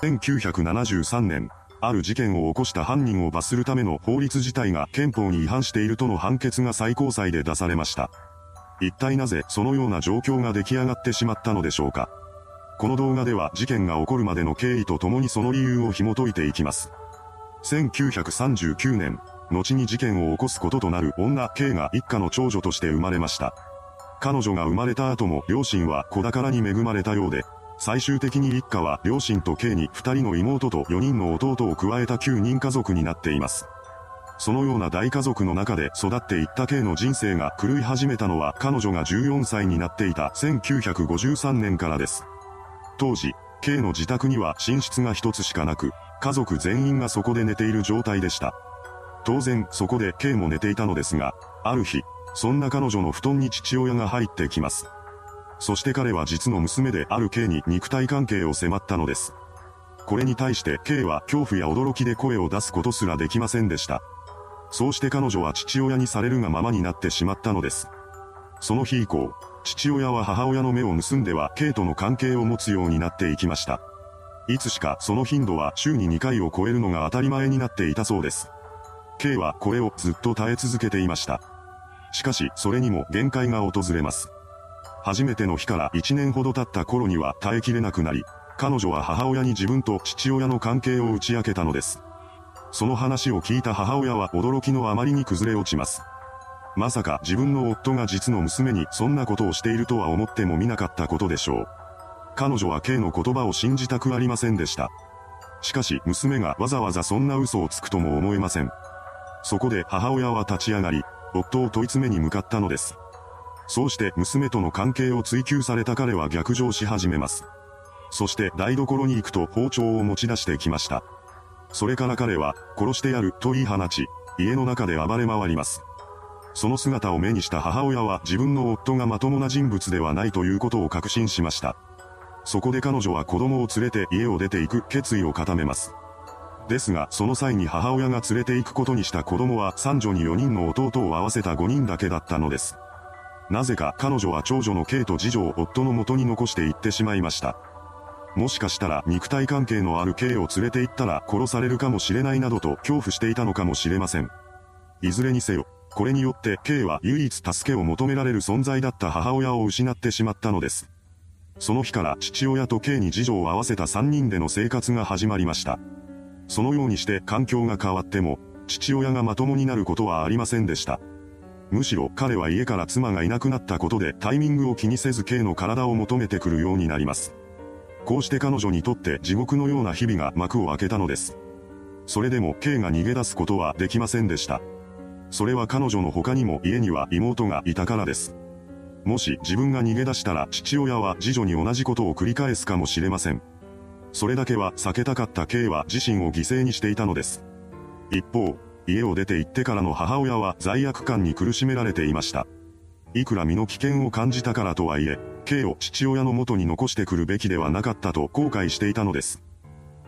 1973年、ある事件を起こした犯人を罰するための法律自体が憲法に違反しているとの判決が最高裁で出されました。一体なぜそのような状況が出来上がってしまったのでしょうか。この動画では事件が起こるまでの経緯とともにその理由を紐解いていきます。1939年、後に事件を起こすこととなる女 K が一家の長女として生まれました。彼女が生まれた後も両親は子宝に恵まれたようで、最終的に一家は両親と K に2人の妹と4人の弟を加えた9人家族になっています。そのような大家族の中で育っていった K の人生が狂い始めたのは彼女が14歳になっていた1953年からです。当時、K の自宅には寝室が一つしかなく、家族全員がそこで寝ている状態でした。当然、そこで K も寝ていたのですが、ある日、そんな彼女の布団に父親が入ってきます。そして彼は実の娘である K に肉体関係を迫ったのです。これに対して K は恐怖や驚きで声を出すことすらできませんでした。そうして彼女は父親にされるがままになってしまったのです。その日以降、父親は母親の目を盗んでは K との関係を持つようになっていきました。いつしかその頻度は週に2回を超えるのが当たり前になっていたそうです。K はこれをずっと耐え続けていました。しかし、それにも限界が訪れます。初めての日から1年ほど経った頃には耐えきれなくなり、彼女は母親に自分と父親の関係を打ち明けたのです。その話を聞いた母親は驚きのあまりに崩れ落ちます。まさか自分の夫が実の娘にそんなことをしているとは思ってもみなかったことでしょう。彼女は K の言葉を信じたくありませんでした。しかし娘がわざわざそんな嘘をつくとも思えません。そこで母親は立ち上がり、夫を問い詰めに向かったのです。そうして娘との関係を追求された彼は逆上し始めます。そして台所に行くと包丁を持ち出してきました。それから彼は、殺してやると言い放ち、家の中で暴れ回ります。その姿を目にした母親は自分の夫がまともな人物ではないということを確信しました。そこで彼女は子供を連れて家を出ていく決意を固めます。ですが、その際に母親が連れて行くことにした子供は三女に4人の弟を合わせた5人だけだったのです。なぜか彼女は長女の K と次女を夫の元に残して行ってしまいました。もしかしたら肉体関係のある K を連れて行ったら殺されるかもしれないなどと恐怖していたのかもしれません。いずれにせよ、これによって K は唯一助けを求められる存在だった母親を失ってしまったのです。その日から父親と K に次女を合わせた3人での生活が始まりました。そのようにして環境が変わっても、父親がまともになることはありませんでした。むしろ彼は家から妻がいなくなったことでタイミングを気にせず K の体を求めてくるようになります。こうして彼女にとって地獄のような日々が幕を開けたのです。それでも K が逃げ出すことはできませんでした。それは彼女の他にも家には妹がいたからです。もし自分が逃げ出したら父親は次女に同じことを繰り返すかもしれません。それだけは避けたかった K は自身を犠牲にしていたのです。一方、家を出て行ってからの母親は罪悪感に苦しめられていました。いくら身の危険を感じたからとはいえ、K を父親の元に残してくるべきではなかったと後悔していたのです。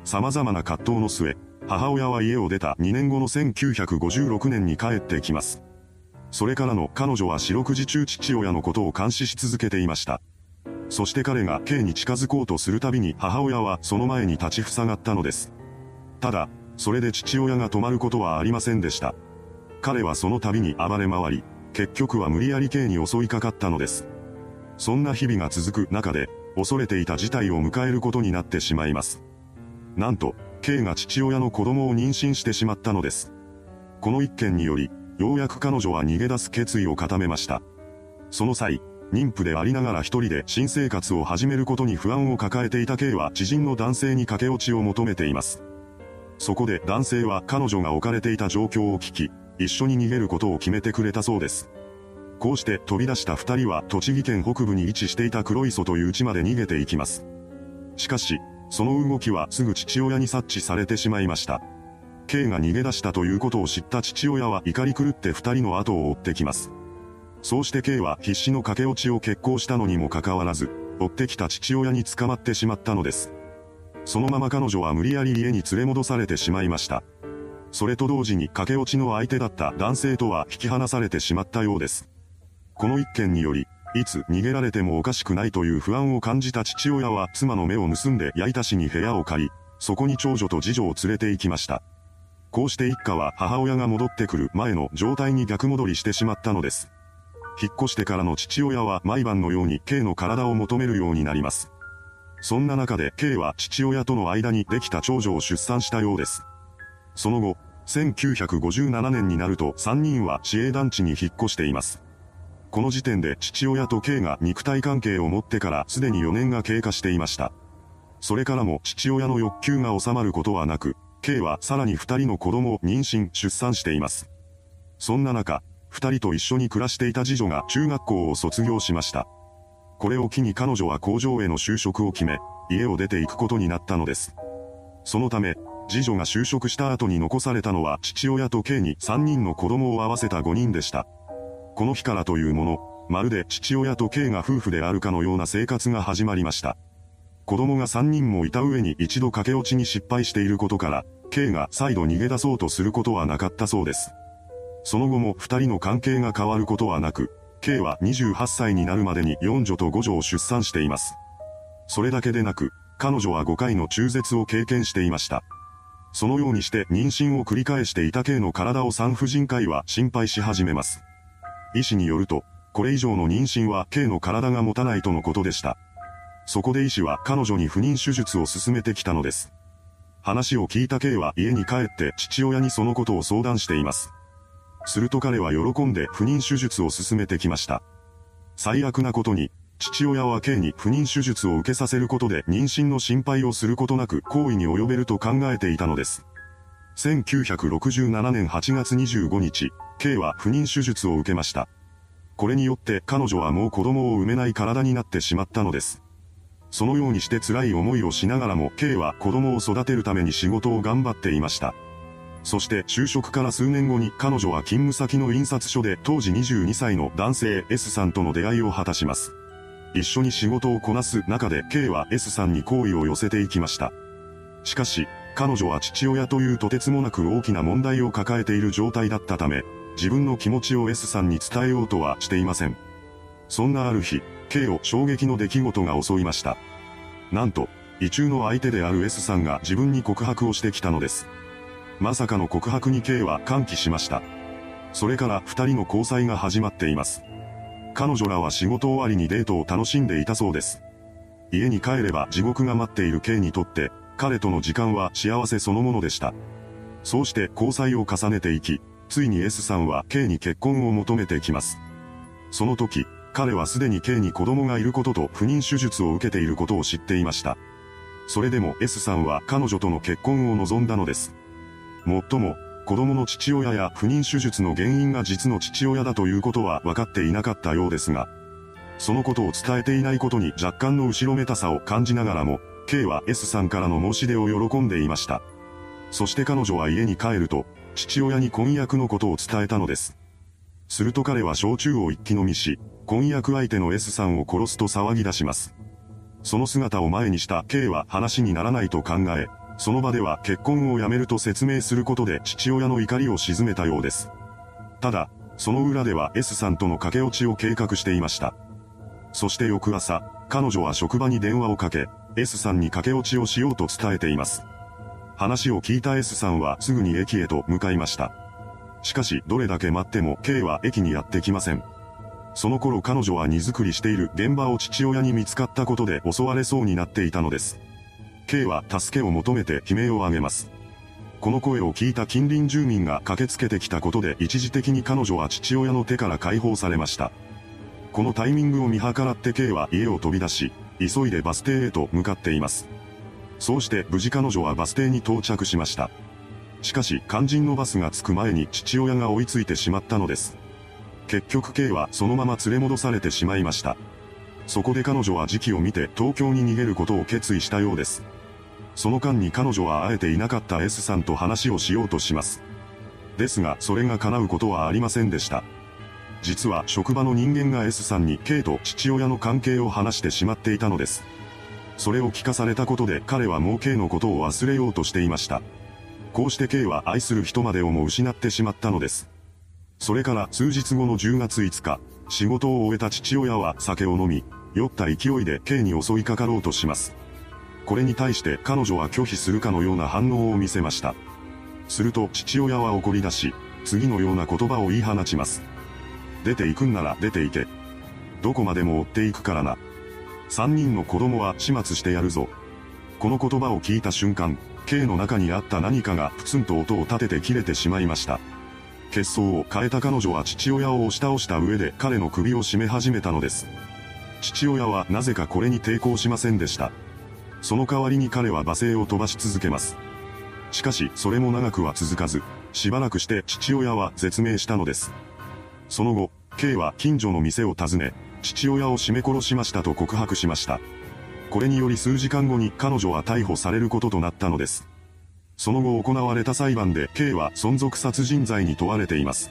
様々な葛藤の末、母親は家を出た2年後の1956年に帰ってきます。それからの彼女は四六時中父親のことを監視し続けていました。そして彼が K に近づこうとするたびに母親はその前に立ち塞がったのです。ただ、それで父親が止まることはありませんでした。彼はその度に暴れ回り、結局は無理やり K に襲いかかったのです。そんな日々が続く中で、恐れていた事態を迎えることになってしまいます。なんと、K が父親の子供を妊娠してしまったのです。この一件により、ようやく彼女は逃げ出す決意を固めました。その際、妊婦でありながら一人で新生活を始めることに不安を抱えていた K は知人の男性に駆け落ちを求めています。そこで男性は彼女が置かれていた状況を聞き、一緒に逃げることを決めてくれたそうです。こうして飛び出した二人は栃木県北部に位置していた黒磯という地まで逃げていきます。しかし、その動きはすぐ父親に察知されてしまいました。K が逃げ出したということを知った父親は怒り狂って二人の後を追ってきます。そうして K は必死の駆け落ちを決行したのにもかかわらず、追ってきた父親に捕まってしまったのです。そのまま彼女は無理やり家に連れ戻されてしまいました。それと同時に駆け落ちの相手だった男性とは引き離されてしまったようです。この一件により、いつ逃げられてもおかしくないという不安を感じた父親は妻の目を盗んで焼いたしに部屋を借り、そこに長女と次女を連れて行きました。こうして一家は母親が戻ってくる前の状態に逆戻りしてしまったのです。引っ越してからの父親は毎晩のように K の体を求めるようになります。そんな中で K は父親との間にできた長女を出産したようです。その後、1957年になると3人は市営団地に引っ越しています。この時点で父親と K が肉体関係を持ってからすでに4年が経過していました。それからも父親の欲求が収まることはなく、K はさらに2人の子供を妊娠、出産しています。そんな中、2人と一緒に暮らしていた次女が中学校を卒業しました。これを機に彼女は工場への就職を決め、家を出ていくことになったのです。そのため、次女が就職した後に残されたのは父親と K に3人の子供を合わせた5人でした。この日からというもの、まるで父親と K が夫婦であるかのような生活が始まりました。子供が3人もいた上に一度駆け落ちに失敗していることから、K が再度逃げ出そうとすることはなかったそうです。その後も2人の関係が変わることはなく、K は28歳になるまでに4女と5女を出産しています。それだけでなく、彼女は5回の中絶を経験していました。そのようにして妊娠を繰り返していた K の体を産婦人科医は心配し始めます。医師によると、これ以上の妊娠は K の体が持たないとのことでした。そこで医師は彼女に不妊手術を進めてきたのです。話を聞いた K は家に帰って父親にそのことを相談しています。すると彼は喜んで不妊手術を進めてきました。最悪なことに、父親は K に不妊手術を受けさせることで妊娠の心配をすることなく行為に及べると考えていたのです。1967年8月25日、K は不妊手術を受けました。これによって彼女はもう子供を産めない体になってしまったのです。そのようにして辛い思いをしながらも K は子供を育てるために仕事を頑張っていました。そして就職から数年後に彼女は勤務先の印刷所で当時22歳の男性 S さんとの出会いを果たします。一緒に仕事をこなす中で K は S さんに好意を寄せていきました。しかし、彼女は父親というとてつもなく大きな問題を抱えている状態だったため、自分の気持ちを S さんに伝えようとはしていません。そんなある日、K を衝撃の出来事が襲いました。なんと、異中の相手である S さんが自分に告白をしてきたのです。まさかの告白に K は歓喜しました。それから二人の交際が始まっています。彼女らは仕事終わりにデートを楽しんでいたそうです。家に帰れば地獄が待っている K にとって、彼との時間は幸せそのものでした。そうして交際を重ねていき、ついに S さんは K に結婚を求めてきます。その時、彼はすでに K に子供がいることと不妊手術を受けていることを知っていました。それでも S さんは彼女との結婚を望んだのです。もっとも、子供の父親や不妊手術の原因が実の父親だということは分かっていなかったようですが、そのことを伝えていないことに若干の後ろめたさを感じながらも、K は S さんからの申し出を喜んでいました。そして彼女は家に帰ると、父親に婚約のことを伝えたのです。すると彼は焼酎を一気飲みし、婚約相手の S さんを殺すと騒ぎ出します。その姿を前にした K は話にならないと考え、その場では結婚をやめると説明することで父親の怒りを鎮めたようです。ただ、その裏では S さんとの駆け落ちを計画していました。そして翌朝、彼女は職場に電話をかけ、S さんに駆け落ちをしようと伝えています。話を聞いた S さんはすぐに駅へと向かいました。しかし、どれだけ待っても K は駅にやってきません。その頃彼女は荷造りしている現場を父親に見つかったことで襲われそうになっていたのです。K は助けを求めて悲鳴を上げます。この声を聞いた近隣住民が駆けつけてきたことで一時的に彼女は父親の手から解放されました。このタイミングを見計らって K は家を飛び出し、急いでバス停へと向かっています。そうして無事彼女はバス停に到着しました。しかし肝心のバスが着く前に父親が追いついてしまったのです。結局 K はそのまま連れ戻されてしまいました。そこで彼女は時期を見て東京に逃げることを決意したようです。その間に彼女は会えていなかった S さんと話をしようとします。ですが、それが叶うことはありませんでした。実は職場の人間が S さんに K と父親の関係を話してしまっていたのです。それを聞かされたことで彼はもう K のことを忘れようとしていました。こうして K は愛する人までをも失ってしまったのです。それから数日後の10月5日、仕事を終えた父親は酒を飲み、酔った勢いで K に襲いかかろうとします。これに対して彼女は拒否するかのような反応を見せました。すると父親は怒り出し、次のような言葉を言い放ちます。出て行くんなら出て行け。どこまでも追っていくからな。三人の子供は始末してやるぞ。この言葉を聞いた瞬間、K の中にあった何かがプツンと音を立てて切れてしまいました。血相を変えた彼女は父親を押し倒した上で彼の首を絞め始めたのです。父親はなぜかこれに抵抗しませんでした。その代わりに彼は罵声を飛ばし続けます。しかし、それも長くは続かず、しばらくして父親は絶命したのです。その後、K は近所の店を訪ね、父親を絞め殺しましたと告白しました。これにより数時間後に彼女は逮捕されることとなったのです。その後行われた裁判で K は存続殺人罪に問われています。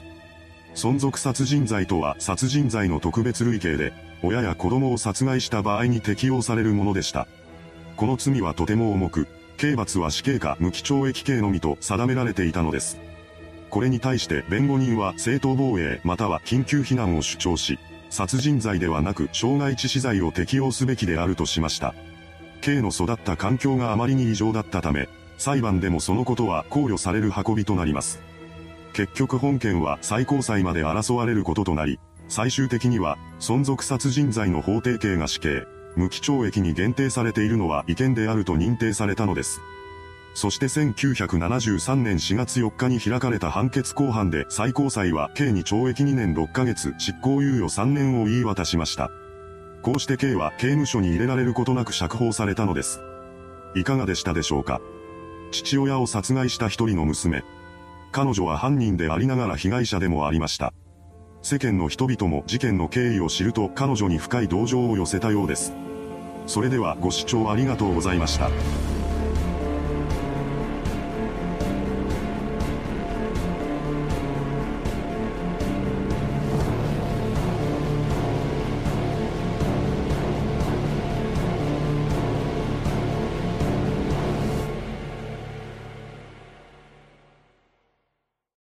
存続殺人罪とは殺人罪の特別類型で、親や子供を殺害した場合に適用されるものでした。この罪はとても重く、刑罰は死刑か無期懲役刑のみと定められていたのです。これに対して弁護人は正当防衛または緊急避難を主張し、殺人罪ではなく傷害致死罪を適用すべきであるとしました。K の育った環境があまりに異常だったため、裁判でもそのことは考慮される運びとなります。結局本件は最高裁まで争われることとなり、最終的には、存続殺人罪の法定刑が死刑、無期懲役に限定されているのは違憲であると認定されたのです。そして1973年4月4日に開かれた判決公判で最高裁は刑に懲役2年6ヶ月執行猶予3年を言い渡しました。こうして刑は刑務所に入れられることなく釈放されたのです。いかがでしたでしょうか父親を殺害した一人の娘。彼女は犯人でありながら被害者でもありました。世間の人々も事件の経緯を知ると彼女に深い同情を寄せたようです。それではご視聴ありがとうございました。